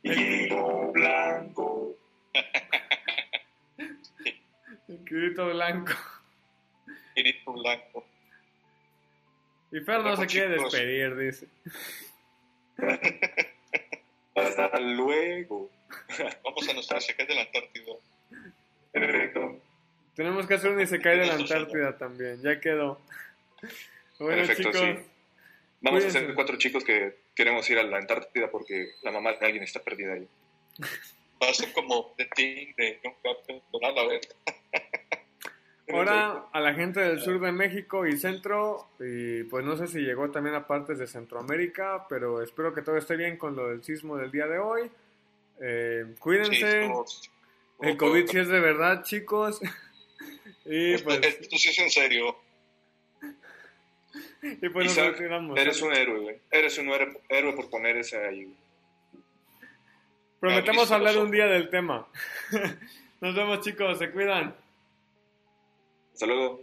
Hilo blanco. el Kirito Blanco. Kirito Blanco. Y Fer no Bueno, se quiere chicos. despedir, dice. Hasta luego. Vamos a nuestra Isekai de la Antártida. Perfecto. Tenemos que hacer un Isekai de la Antártida también. Ya quedó. Bueno, Perfecto, chicos. sí. Vamos a Cuídense. ser cuatro chicos que queremos ir a la Antártida porque la mamá de alguien está perdida ahí. Va a ser como The Thing de John Carpenter. A ver. Ahora a la gente del sur de México y centro, y pues no sé si llegó también a partes de Centroamérica, pero espero que todo esté bien con lo del sismo del día de hoy. Eh, Sí, cuídense, el COVID sí es de verdad, chicos. y Esto, pues, esto sí es en serio. y pues nos retiramos. Eres un héroe, güey. Eres un héroe, por poner ese ahí. güey. Prometemos hablar un día del tema. Nos vemos chicos, se cuidan. Hasta luego.